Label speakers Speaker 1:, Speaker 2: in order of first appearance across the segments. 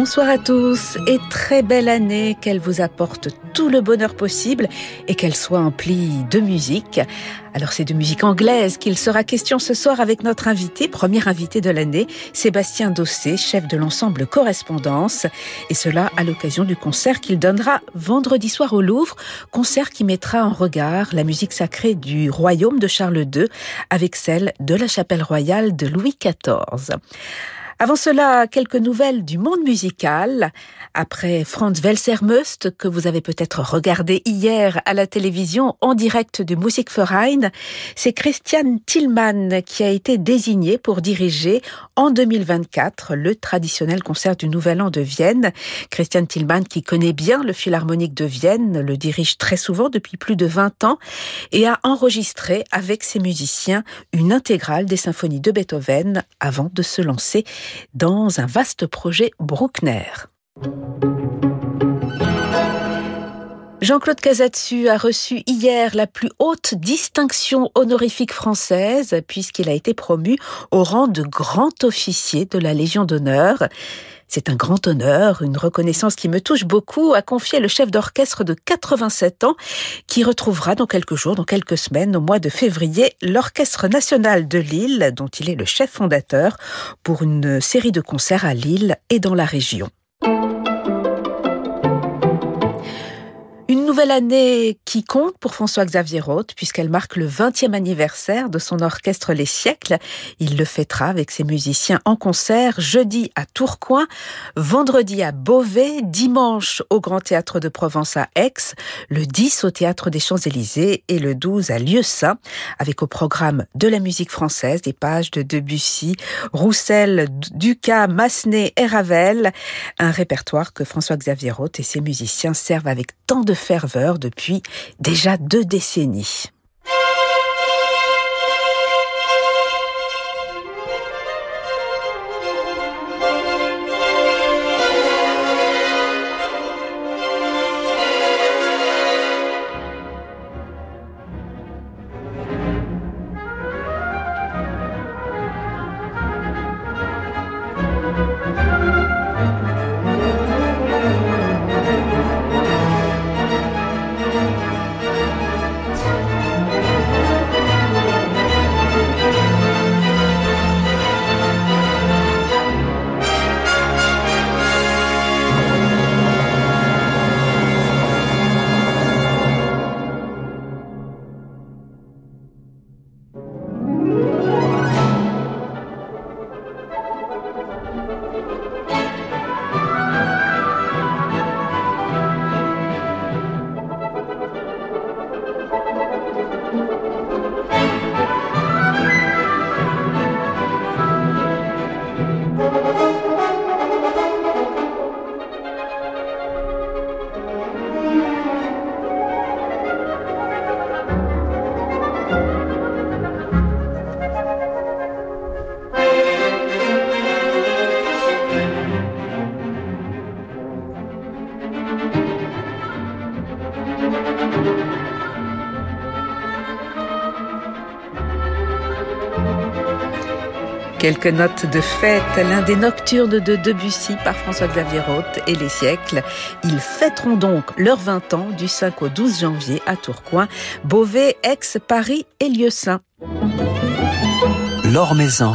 Speaker 1: Bonsoir à tous et très belle année, qu'elle vous apporte tout le bonheur possible et qu'elle soit emplie de musique. Alors c'est de musique anglaise qu'il sera question ce soir avec notre invité, premier invité de l'année, Sébastien Dossé, chef de l'ensemble Correspondance, et cela à l'occasion du concert qu'il donnera vendredi soir au Louvre, concert qui mettra en regard la musique sacrée du royaume de Charles II avec celle de la chapelle royale de Louis XIV. Avant cela, quelques nouvelles du monde musical. Après Franz Welsermust, que vous avez peut-être regardé hier à la télévision en direct du Musikverein, c'est Christian Tillmann qui a été désigné pour diriger en 2024 le traditionnel concert du Nouvel An de Vienne. Christian Tillmann qui connaît bien le Philharmonique de Vienne, le dirige très souvent depuis plus de 20 ans et a enregistré avec ses musiciens une intégrale des symphonies de Beethoven avant de se lancer dans un vaste projet Bruckner. Jean-Claude Casatsu a reçu hier la plus haute distinction honorifique française puisqu'il a été promu au rang de grand officier de la Légion d'honneur. C'est un grand honneur, une reconnaissance qui me touche beaucoup, a confié le chef d'orchestre de 87 ans, qui retrouvera dans quelques jours, dans quelques semaines, au mois de février, l'Orchestre national de Lille, dont il est le chef fondateur, pour une série de concerts à Lille et dans la région. Nouvelle année qui compte pour François-Xavier Roth, puisqu'elle marque le 20e anniversaire de son orchestre Les Siècles. Il le fêtera avec ses musiciens en concert jeudi à Tourcoing, vendredi à Beauvais, dimanche au Grand Théâtre de Provence à Aix, le 10 au Théâtre des Champs-Élysées et le 12 à Lieu-Saint, avec au programme de la musique française des pages de Debussy, Roussel, Ducas, Massenet et Ravel, un répertoire que François-Xavier Roth et ses musiciens servent avec tant de depuis déjà deux décennies. Quelques notes de fête, l'un des nocturnes de Debussy par François-Xavier Roth et les siècles. Ils fêteront donc leurs 20 ans du 5 au 12 janvier à Tourcoing, Beauvais, Aix, Paris et Lieu-Saint.
Speaker 2: Maison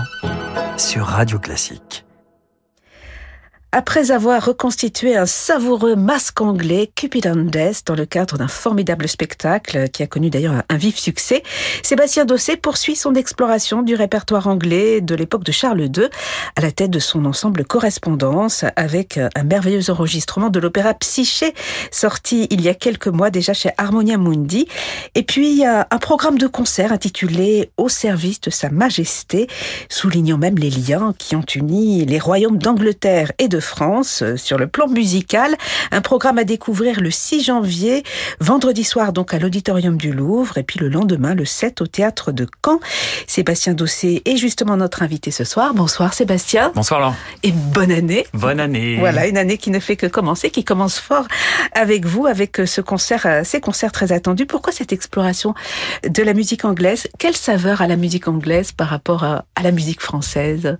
Speaker 2: sur Radio Classique.
Speaker 1: Après avoir reconstitué un savoureux masque anglais, Cupid and Death, dans le cadre d'un formidable spectacle qui a connu d'ailleurs un vif succès, Sébastien Dossé poursuit son exploration du répertoire anglais de l'époque de Charles II à la tête de son ensemble Correspondance avec un merveilleux enregistrement de l'opéra Psyché sorti il y a quelques mois déjà chez Harmonia Mundi. Et puis un programme de concert intitulé Au service de Sa Majesté, soulignant même les liens qui ont uni les royaumes d'Angleterre et de France sur le plan musical. Un programme à découvrir le 6 janvier, vendredi soir donc à l'Auditorium du Louvre et puis le lendemain le 7 au Théâtre de Caen. Sébastien Dossé est justement notre invité ce soir. Bonsoir Sébastien.
Speaker 3: Bonsoir Laure.
Speaker 1: Et bonne année.
Speaker 3: Bonne année.
Speaker 1: Voilà, une année qui ne fait que commencer, qui commence fort avec vous, avec ce concert, ces concerts très attendus. Pourquoi cette exploration de la musique anglaise? Quelle saveur a la musique anglaise par rapport à, la musique française?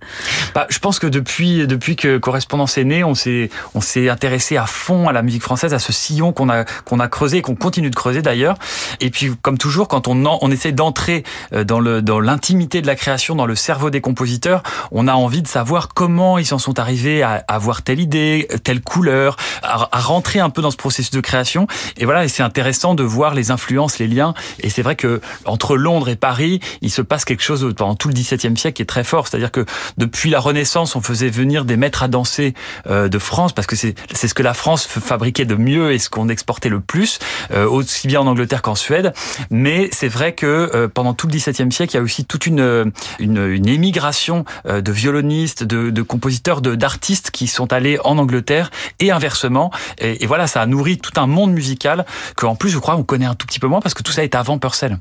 Speaker 3: Bah, Je pense que depuis, depuis que Correspondance on s'est, on s'est intéressé à fond à la musique française, à ce sillon qu'on a, qu'on a creusé et qu'on continue de creuser d'ailleurs. Et puis, comme toujours, quand on, on essaie d'entrer euh, dans, le, dans l'intimité de la création, dans le cerveau des compositeurs, on a envie de savoir comment ils s'en sont arrivés à avoir telle idée, telle couleur, à, à rentrer un peu dans ce processus de création. Et voilà, et c'est intéressant de voir les influences, les liens. Et c'est vrai que entre Londres et Paris, il se passe quelque chose pendant tout le XVIIe siècle qui est très fort. C'est-à-dire que depuis la Renaissance, on faisait venir des maîtres à danser de France parce que c'est ce que la France fabriquait de mieux et ce qu'on exportait le plus, euh, aussi bien en Angleterre qu'en Suède. Mais c'est vrai que euh, pendant tout le XVIIe siècle, il y a aussi toute une une, une émigration de violonistes, de, de compositeurs, de d'artistes qui sont allés en Angleterre et inversement. Et, et, voilà, ça a nourri tout un monde musical que en plus, je crois, on connaît un tout petit peu moins parce que tout ça est avant Purcell.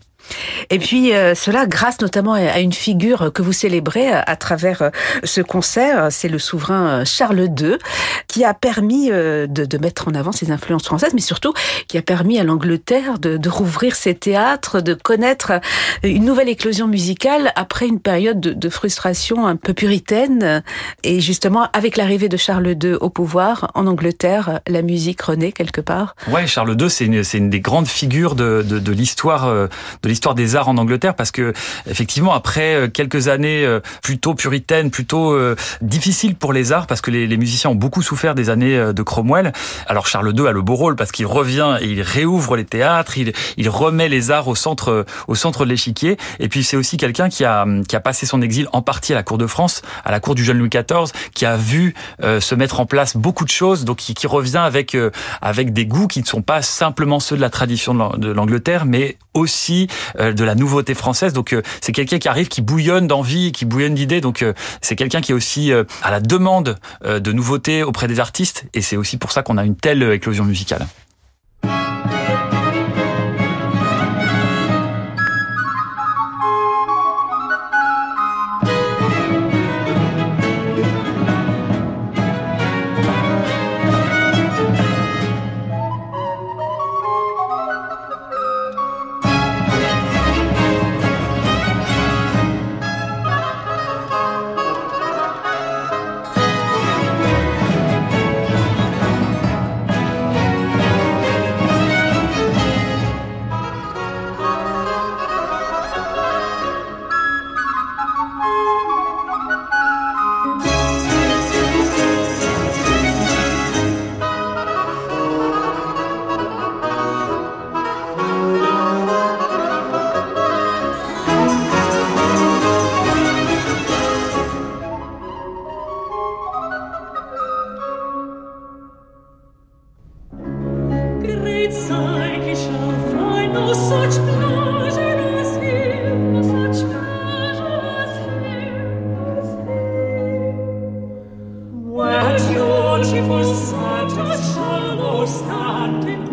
Speaker 1: Et puis euh, cela grâce notamment à une figure que vous célébrez à travers euh, ce concert, c'est le souverain euh, Charles II, qui a permis de, mettre en avant ses influences françaises, mais surtout qui a permis à l'Angleterre de, rouvrir ses théâtres, de connaître une nouvelle éclosion musicale après une période de, frustration un peu puritaine. Et justement, avec l'arrivée de Charles II au pouvoir en Angleterre, la musique renaît quelque part.
Speaker 3: Ouais, Charles II, c'est une, une, des grandes figures de, de l'histoire de l'histoire des arts en Angleterre parce que effectivement après euh, quelques années euh, plutôt puritaines, plutôt euh, difficiles pour les arts parce que les, musiciens ont beaucoup souffert des années de Cromwell. Alors Charles II a le beau rôle parce qu'il revient et il réouvre les théâtres, il, il remet les arts au centre au centre de l'échiquier et puis c'est aussi quelqu'un qui a qui a passé son exil en partie à la cour de France, à la cour du jeune Louis XIV, qui a vu se mettre en place beaucoup de choses, donc qui, qui revient avec avec des goûts qui ne sont pas simplement ceux de la tradition de l'Angleterre, mais aussi euh, de la nouveauté française. Donc euh, c'est quelqu'un qui arrive, qui bouillonne d'envie, qui bouillonne d'idées. Donc euh, c'est quelqu'un qui est aussi à la demande de nouveautés auprès des artistes. Et c'est aussi pour ça qu'on a une telle éclosion musicale.
Speaker 4: stagion ci fossate, solo state
Speaker 1: in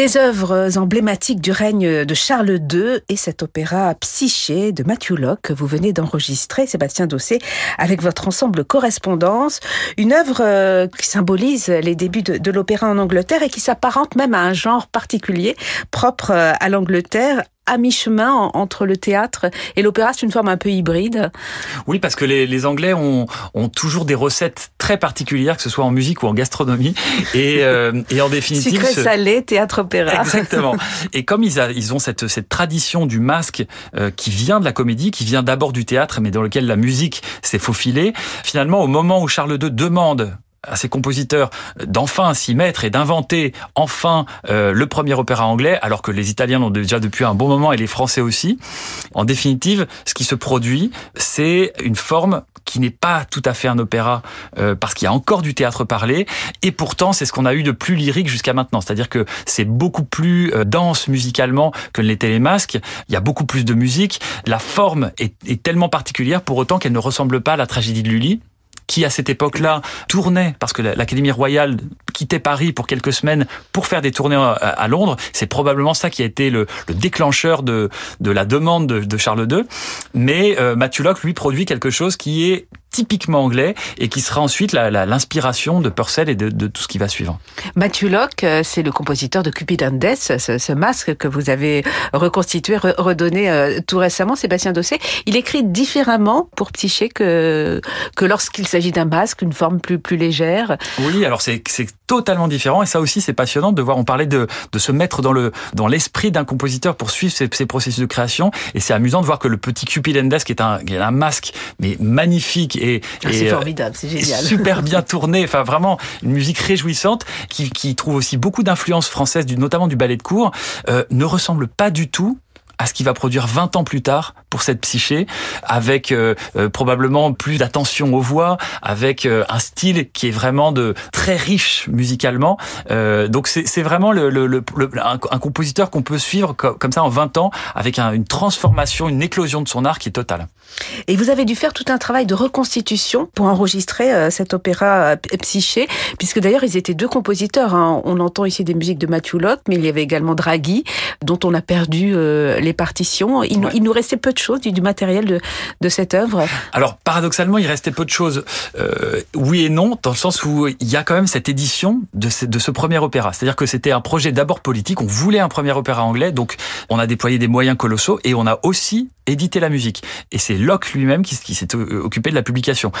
Speaker 1: des œuvres emblématiques du règne de Charles II est cet opéra Psyché de Matthew Locke que vous venez d'enregistrer, Sébastien Dossé, avec votre ensemble Correspondance. Une œuvre euh, qui symbolise les débuts de, de l'opéra en Angleterre et qui s'apparente même à un genre particulier propre euh, à l'Angleterre à mi-chemin en- entre le théâtre et l'opéra, c'est une forme un peu hybride.
Speaker 3: Oui, parce que les, les Anglais ont, ont toujours des recettes très particulières, que ce soit en musique ou en gastronomie. Et, euh, et en définitive...
Speaker 1: Sucré, salé, théâtre-opéra.
Speaker 3: Exactement. Et comme ils, a- ils ont cette, cette tradition du masque euh, qui vient de la comédie, qui vient d'abord du théâtre, mais dans lequel la musique s'est faufilée, finalement, au moment où Charles II demande à ses compositeurs d'enfin s'y mettre et d'inventer enfin euh, le premier opéra anglais, alors que les Italiens l'ont déjà depuis un bon moment et les Français aussi. En définitive, ce qui se produit, c'est une forme qui n'est pas tout à fait un opéra euh, parce qu'il y a encore du théâtre parlé et pourtant c'est ce qu'on a eu de plus lyrique jusqu'à maintenant. C'est-à-dire que c'est beaucoup plus euh, dense musicalement que les masques. Il y a beaucoup plus de musique. La forme est, est tellement particulière pour autant qu'elle ne ressemble pas à la tragédie de Lully qui à cette époque-là tournait parce que la- l'Académie royale quittait Paris pour quelques semaines pour faire des tournées à, à Londres. C'est probablement ça qui a été le, le déclencheur de, la demande de, Charles II. Mais euh, lui produit quelque chose qui est typiquement anglais et qui sera ensuite l'inspiration de Purcell et de, de tout ce qui va suivre.
Speaker 1: Matthew Locke, euh, c'est le compositeur de Cupid and Death, ce, ce masque que vous avez reconstitué, re- redonné euh, tout récemment, Sébastien Dossé. Il écrit différemment pour Psyché que, que lorsqu'il s'agit d'un masque, une forme plus, plus légère.
Speaker 3: Oui, alors c'est totalement différent et ça aussi c'est passionnant de voir. On parlait de de se mettre dans le dans l'esprit d'un compositeur pour suivre ses, ses processus de création et c'est amusant de voir que le petit Cupid and Death qui est un qui est un masque mais magnifique et,
Speaker 1: Ah,
Speaker 3: et,
Speaker 1: c'est
Speaker 3: euh,
Speaker 1: formidable, c'est génial.
Speaker 3: super bien tourné. Enfin, vraiment une musique réjouissante qui, qui trouve aussi beaucoup d'influence française, du, notamment du ballet de cour, euh, ne ressemble pas du tout à ce qu'il va produire 20 ans plus tard pour cette psyché, avec euh, euh, probablement plus d'attention aux voix, avec euh, un style qui est vraiment de très riche musicalement. Euh, donc c'est vraiment le, le, le- un, un compositeur qu'on peut suivre co- comme ça en 20 ans, avec un- une transformation, une éclosion de son art qui est totale.
Speaker 1: Et vous avez dû faire tout un travail de reconstitution pour enregistrer euh, cet opéra euh, Psyché, puisque d'ailleurs ils étaient deux compositeurs. hein. On entend ici des musiques de Matthew Locke, mais il y avait également Draghi, dont on a perdu euh, les partitions. Il, nous-
Speaker 3: Ouais.
Speaker 1: il nous restait peu de choses, du, du matériel de, de cette œuvre.
Speaker 3: Alors paradoxalement, il restait peu de choses. Euh, oui et non, dans le sens où il y a quand même cette édition de ce, de ce premier opéra. C'est-à-dire que c'était un projet d'abord politique. On voulait un premier opéra anglais, donc on a déployé des moyens colossaux et on a aussi édité la musique. Et c'est Locke lui-même qui, qui s'est euh, occupé de la publication.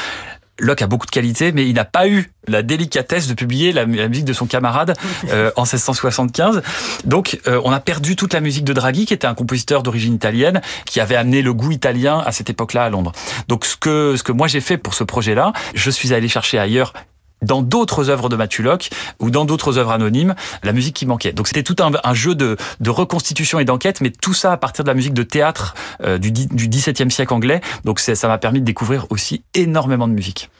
Speaker 3: Locke a beaucoup de qualités, mais il n'a pas eu la délicatesse de publier la, la musique de son camarade euh, en 1675. Donc, euh, on a perdu toute la musique de Draghi, qui était un compositeur d'origine italienne, qui avait amené le goût italien à cette époque-là à Londres. Donc, ce que ce que moi j'ai fait pour ce projet-là, je suis allé chercher ailleurs dans d'autres œuvres de Matthew Locke ou dans d'autres œuvres anonymes, la musique qui manquait. Donc c'était tout un, jeu de, reconstitution et d'enquête, mais tout ça à partir de la musique de théâtre euh, du, XVIIe siècle anglais. Donc ça m'a permis de découvrir aussi énormément de musique.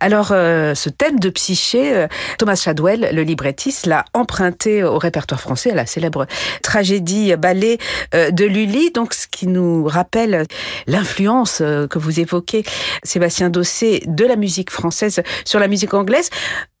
Speaker 1: Alors, euh, ce thème de psyché, euh, Thomas Shadwell, le librettiste, l'a emprunté au répertoire français, à la célèbre tragédie ballet de Lully. Donc, ce qui nous rappelle l'influence que vous évoquez, Sébastien Dossé, de la musique française sur la musique anglaise.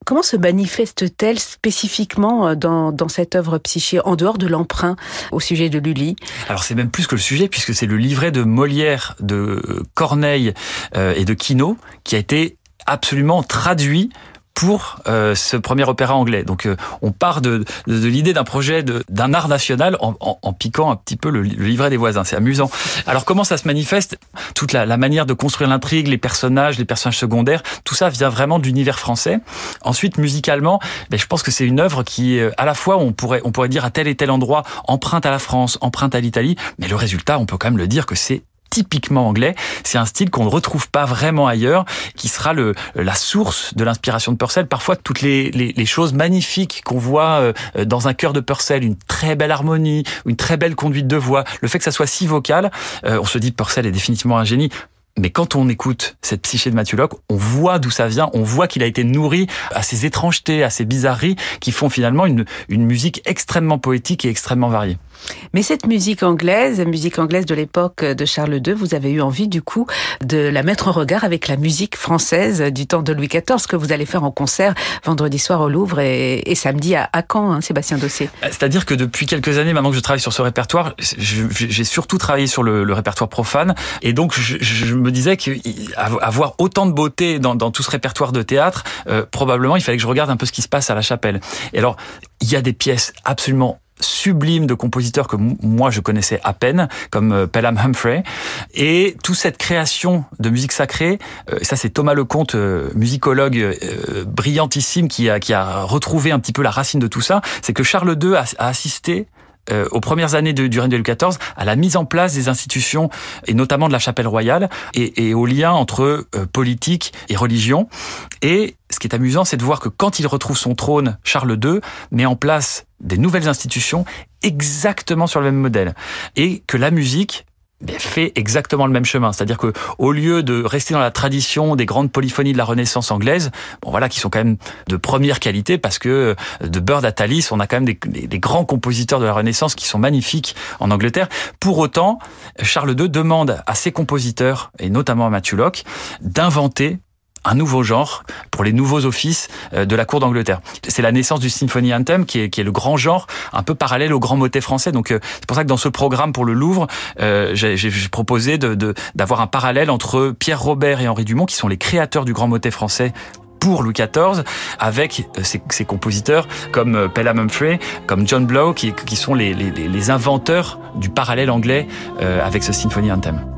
Speaker 1: Comment se manifeste-t-elle spécifiquement euh, dans, cette œuvre psyché, en dehors de l'emprunt au sujet de Lully?
Speaker 3: Alors c'est même plus que le sujet, puisque c'est le livret de Molière, de Corneille euh, et de Quinault qui a été absolument traduit pour euh, ce premier opéra anglais. Donc euh, on part de, de, de l'idée d'un projet d'un art national en, en, en, piquant un petit peu le, le livret des voisins. C'est amusant. Alors comment ça se manifeste? Toute la, la, manière de construire l'intrigue, les personnages, les personnages secondaires, tout ça vient vraiment de l'univers français. Ensuite, musicalement, ben, je pense que c'est une œuvre qui, à la fois, on pourrait, on pourrait dire à tel et tel endroit, emprunte à la France, emprunte à l'Italie, mais le résultat, on peut quand même le dire que c'est typiquement anglais. C'est un style qu'on ne retrouve pas vraiment ailleurs, qui sera le, la source de l'inspiration de Purcell. Parfois, toutes les, les, les choses magnifiques qu'on voit euh, dans un chœur de Purcell, une très belle harmonie, une très belle conduite de voix, le fait que ça soit si vocal, euh, on se dit Purcell est définitivement un génie. Mais quand on écoute cette psyché de Locke, on voit d'où ça vient, on voit qu'il a été nourri à ces étrangetés, à ces bizarreries qui font finalement une, une musique extrêmement poétique et extrêmement variée.
Speaker 1: Mais cette musique anglaise, musique anglaise de l'époque de Charles II, vous avez eu envie du coup de la mettre en regard avec la musique française du temps de Louis XIV que vous allez faire en concert vendredi soir au Louvre et, samedi à, Caen, hein, Sébastien Dossé.
Speaker 3: C'est-à-dire que depuis quelques années, maintenant que je travaille sur ce répertoire, j'ai surtout travaillé sur le, répertoire profane et donc je, me disais qu'avoir autant de beauté dans, dans, tout ce répertoire de théâtre, euh, probablement il fallait que je regarde un peu ce qui se passe à la chapelle. Et alors, il y a des pièces absolument sublime de compositeurs que moi je connaissais à peine, comme Pelham Humphrey. Et toute cette création de musique sacrée, euh, ça c'est Thomas Lecomte, euh, musicologue euh, brillantissime, qui a, qui a retrouvé un petit peu la racine de tout ça, c'est que Charles II a assisté euh, aux premières années du règne de Louis XIV à la mise en place des institutions et notamment de la chapelle royale et, et au lien entre euh, politique et religion. Et ce qui est amusant, c'est de voir que quand il retrouve son trône, Charles II met en place des nouvelles institutions exactement sur le même modèle et que la musique fait exactement le même chemin. C'est-à-dire que au lieu de rester dans la tradition des grandes polyphonies de la Renaissance anglaise, bon voilà, qui sont quand même de première qualité parce que euh, de Bird à Thalys, on a quand même des, grands compositeurs de la Renaissance qui sont magnifiques en Angleterre. Pour autant, Charles II demande à ses compositeurs, et notamment à Matthew Locke, d'inventer un nouveau genre pour les nouveaux offices de la cour d'Angleterre. C'est la naissance du Symphony Anthem qui est, qui est, le grand genre, un peu parallèle au grand motet français. Donc c'est pour ça que dans ce programme pour le Louvre, euh, j'ai proposé d'avoir de, un parallèle entre Pierre Robert et Henri Dumont, qui sont les créateurs du grand motet français pour Louis XIV, avec ses, ses compositeurs comme Pelham Humphrey, comme John Blow, qui, qui sont les, les, les, inventeurs du parallèle anglais euh, avec ce Symphony Anthem.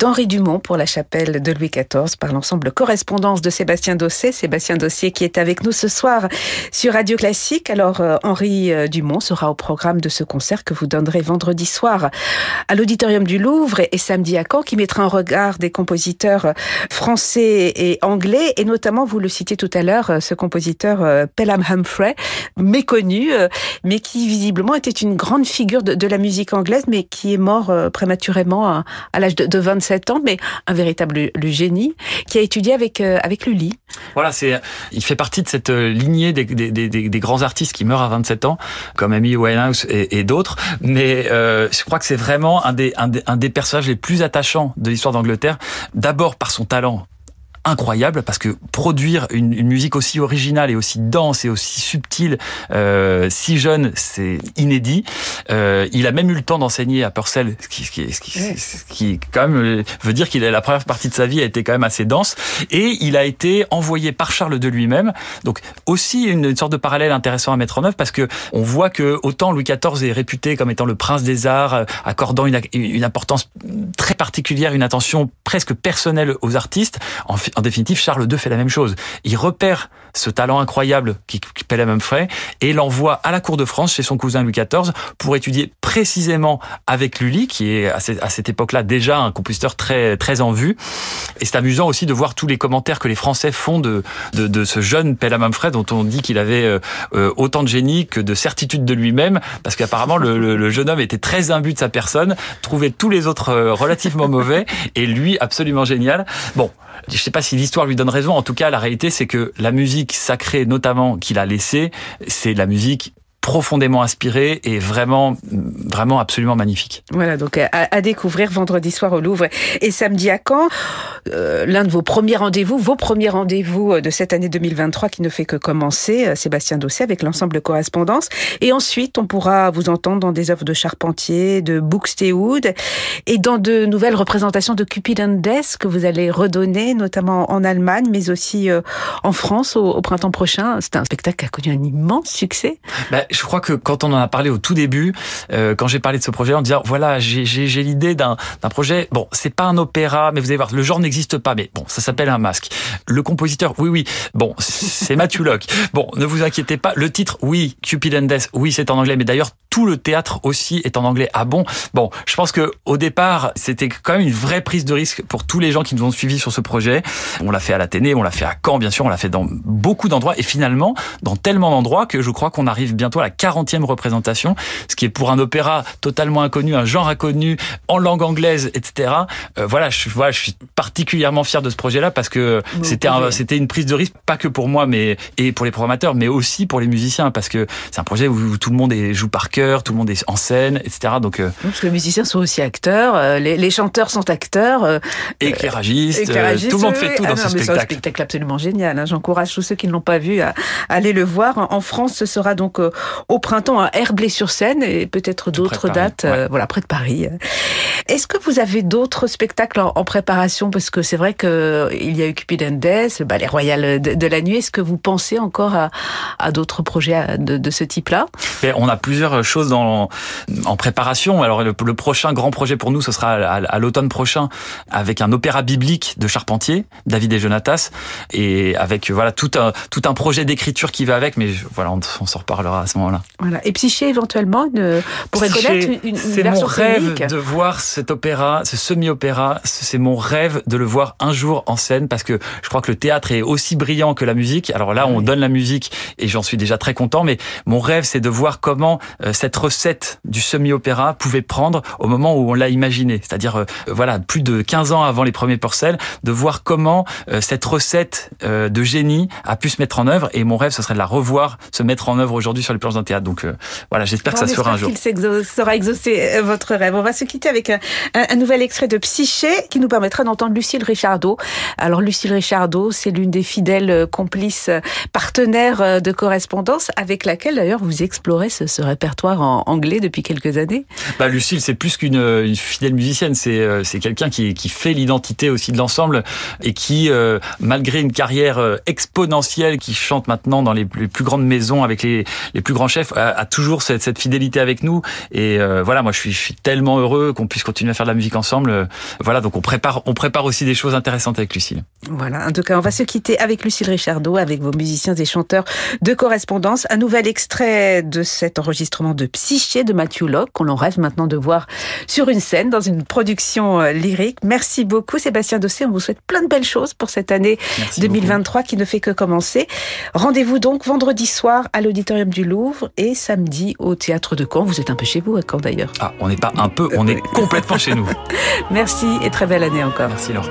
Speaker 1: d'Henri Dumont pour la chapelle de Louis XIV par l'ensemble Correspondance de Sébastien Dossé. Sébastien Dossier qui est avec nous ce soir sur Radio Classique. Alors, euh, Henri euh, Dumont sera au programme de ce concert que vous donnerez vendredi soir à l'Auditorium du Louvre et samedi à Caen, qui mettra en regard des compositeurs français et anglais, et notamment, vous le citiez tout à l'heure, ce compositeur Pelham Humphrey, méconnu, mais qui visiblement était une grande figure de, la musique anglaise, mais qui est mort prématurément à, à l'âge de, de, 27 ans, mais un véritable génie, qui a étudié avec, euh, avec Lully.
Speaker 3: Voilà, c'est, il fait partie de cette euh, lignée des, des, des, des, grands artistes qui meurent à 27 ans, comme Amy Winehouse et, et d'autres. Mais euh, je crois que c'est vraiment un des, un un des personnages les plus attachants de l'histoire d'Angleterre. D'abord par son talent incroyable parce que produire une, une, musique aussi originale et aussi dense et aussi subtile euh, si jeune c'est inédit. Euh, il a même eu le temps d'enseigner à Purcell ce qui, ce qui, ce qui, ce qui quand même veut dire qu'il la première partie de sa vie a été quand même assez dense. Et il a été envoyé par Charles de lui-même. Donc aussi une, une, sorte de parallèle intéressant à mettre en œuvre parce que on voit que autant Louis XIV est réputé comme étant le prince des arts euh, accordant une, une importance très particulière une attention presque personnelle aux artistes en en définitive, Charles II fait la même chose. Il repère ce talent incroyable qui, qui Pelham Humphrey et l'envoie à la cour de France chez son cousin Louis XIV pour étudier précisément avec Lully, qui est à cette époque-là déjà un compositeur très très en vue. Et c'est amusant aussi de voir tous les commentaires que les Français font de ce jeune Pelham Humphrey dont on dit qu'il avait euh, autant de génie que de certitude de lui-même, parce qu'apparemment le, le, le, jeune homme était très imbu de sa personne, trouvait tous les autres euh, relativement mauvais et lui absolument génial. Bon, je sais pas si l'histoire lui donne raison. En tout cas, la réalité, c'est que la musique sacrée, notamment qu'il a laissée, c'est la musique profondément inspiré et vraiment, vraiment absolument magnifique.
Speaker 1: Voilà, donc à, à découvrir vendredi soir au Louvre et samedi à Caen. Euh, L'un de vos premiers rendez-vous, vos premiers rendez-vous de cette année 2023 qui ne fait que commencer, Sébastien Dossé avec l'ensemble Correspondance. Et ensuite, on pourra vous entendre dans des œuvres de Charpentier, de Buxtehude et dans de nouvelles représentations de Cupid and Death que vous allez redonner, notamment en Allemagne, mais aussi euh, en France au, au printemps prochain. C'est un spectacle qui a connu un immense succès.
Speaker 3: Bah, je crois que quand on en a parlé au tout début, euh, quand j'ai parlé de ce projet, on disait voilà, j'ai l'idée d'un projet. Bon, c'est pas un opéra, mais vous allez voir, le genre n'existe pas, mais bon, ça s'appelle un masque. Le compositeur, oui, oui. Bon, c'est Matthew Locke. Bon, ne vous inquiétez pas. Le titre, oui, Cupid and Death, oui, c'est en anglais, mais d'ailleurs tout le théâtre aussi est en anglais. Ah bon? Bon, je pense que au départ, c'était quand même une vraie prise de risque pour tous les gens qui nous ont suivis sur ce projet. On l'a fait à l'Athénée, on l'a fait à Caen, bien sûr, on l'a fait dans beaucoup d'endroits et finalement dans tellement d'endroits que je crois qu'on arrive bientôt à la 40e représentation, ce qui est pour un opéra totalement inconnu, un genre inconnu, en langue anglaise, etc. Euh, voilà, je, voilà, je suis particulièrement fier de ce projet-là parce que c'était un, c'était une prise de risque, pas que pour moi, mais et pour les programmateurs, mais aussi pour les musiciens, parce que c'est un projet où, tout le monde joue par cœur, tout le monde est en scène, etc. Donc, euh,
Speaker 1: parce que les musiciens sont aussi acteurs, euh, les, les, chanteurs sont acteurs, euh,
Speaker 3: éclairagistes, éclairagistes, tout le monde fait tout ah dans non, ce spectacle.
Speaker 1: C'est un spectacle absolument génial. Hein. J'encourage tous ceux qui ne l'ont pas vu à, à, aller le voir. En France, ce sera donc au printemps à Herblay-sur-Seine et peut-être d'autres dates, ouais. voilà, près de Paris. Est-ce que vous avez d'autres spectacles en, en, préparation? Parce que c'est vrai qu'il y a eu Cupid and Death, le ballet royal de, de la nuit? Est-ce que vous pensez encore à, à d'autres projets de, de ce type-là?
Speaker 3: On a plusieurs choses dans, en préparation. Alors le, le, prochain grand projet pour nous, ce sera à, à l'automne prochain avec un opéra biblique de Charpentier, David et Jonatas, et avec voilà tout un tout un projet d'écriture qui va avec. Mais voilà, on, on s'en reparlera à ce moment-là.
Speaker 1: Voilà. Et Psyché éventuellement une, pourrait
Speaker 3: Psyché,
Speaker 1: connaître une, une
Speaker 3: C'est mon rêve de voir cet opéra, ce semi-opéra. C'est mon rêve de le voir un jour en scène parce que je crois que le théâtre est aussi brillant que la musique. Alors là, on oui. donne la musique et j'en suis déjà très content. Mais mon rêve, c'est de voir comment euh, cette recette du semi-opéra pouvait prendre au moment où on l'a imaginé. C'est-à-dire, euh, voilà, plus de 15 ans avant les premiers porcels, de voir comment euh, cette recette euh, de génie a pu se mettre en œuvre. Et mon rêve, ce serait de la revoir se mettre en œuvre aujourd'hui sur les planches d'un théâtre. Donc euh, voilà, j'espère que ça sera un jour.
Speaker 1: qu'il sera exaucé euh, votre rêve. On va se quitter avec un, un, nouvel extrait de Psyché qui nous permettra d'entendre Lucille Richardot. Alors Lucille Richardot, c'est l'une des fidèles complices partenaires de correspondance avec laquelle d'ailleurs vous explorez ce, répertoire en anglais depuis quelques années.
Speaker 5: Bah, Lucille, c'est plus qu'une une fidèle musicienne, c'est euh, c'est quelqu'un qui, qui fait l'identité aussi de l'ensemble et qui, euh, malgré une carrière euh, exponentielle, qui chante maintenant dans les, plus grandes maisons avec les, les plus grands chefs, a, toujours cette, cette, fidélité avec nous. Et euh, voilà, moi je suis, je suis tellement heureux qu'on puisse continuer à faire de la musique ensemble. Voilà, donc on prépare, on prépare aussi des choses intéressantes avec Lucille.
Speaker 1: Voilà, en tout cas, on va se quitter avec Lucille Richardot, avec vos musiciens et chanteurs de correspondance. Un nouvel extrait de cet enregistrement de Psyché de Matthew Locke, qu'on en rêve maintenant de voir sur une scène, dans une production euh, lyrique. Merci beaucoup, Sébastien Dossé. On vous souhaite plein de belles choses pour cette année Merci 2023 beaucoup. qui ne fait que commencer. Rendez-vous donc vendredi soir à l'Auditorium du Louvre et samedi au Théâtre de Caen. Vous êtes un peu chez vous à Caen d'ailleurs.
Speaker 5: Ah, on n'est pas un peu, on est complètement chez nous.
Speaker 1: Merci et très belle année encore.
Speaker 5: Merci Laure.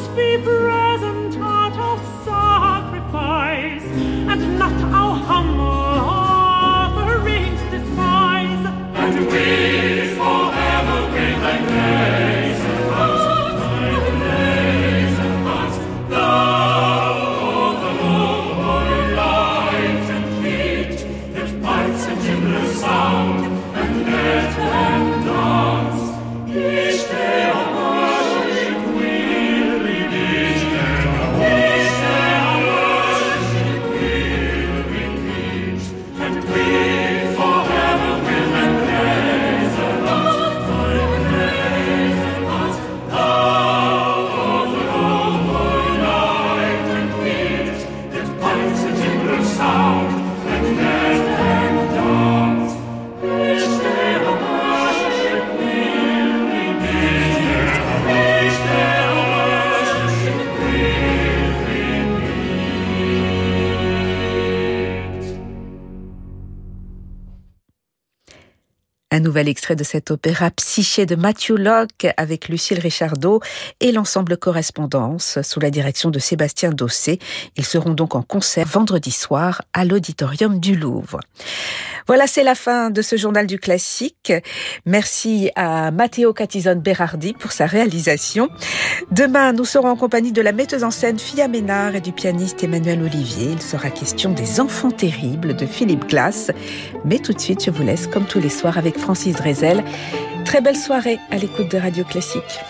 Speaker 1: Un nouvel extrait de cet opéra Psyché de Matthew Locke avec Lucille Richardot et l'ensemble Correspondance sous la direction de Sébastien Dossé. Ils seront donc en concert vendredi soir à l'Auditorium du Louvre. Voilà, c'est la fin de ce journal du classique. Merci à Matteo Catizone Berardi pour sa réalisation. Demain, nous serons en compagnie de la metteuse en scène Fia Ménard et du pianiste Emmanuel Olivier. Il sera question des enfants terribles de Philippe Glass. Mais tout de suite, je vous laisse comme tous les soirs avec Très belle soirée à l'écoute de Radio Classique.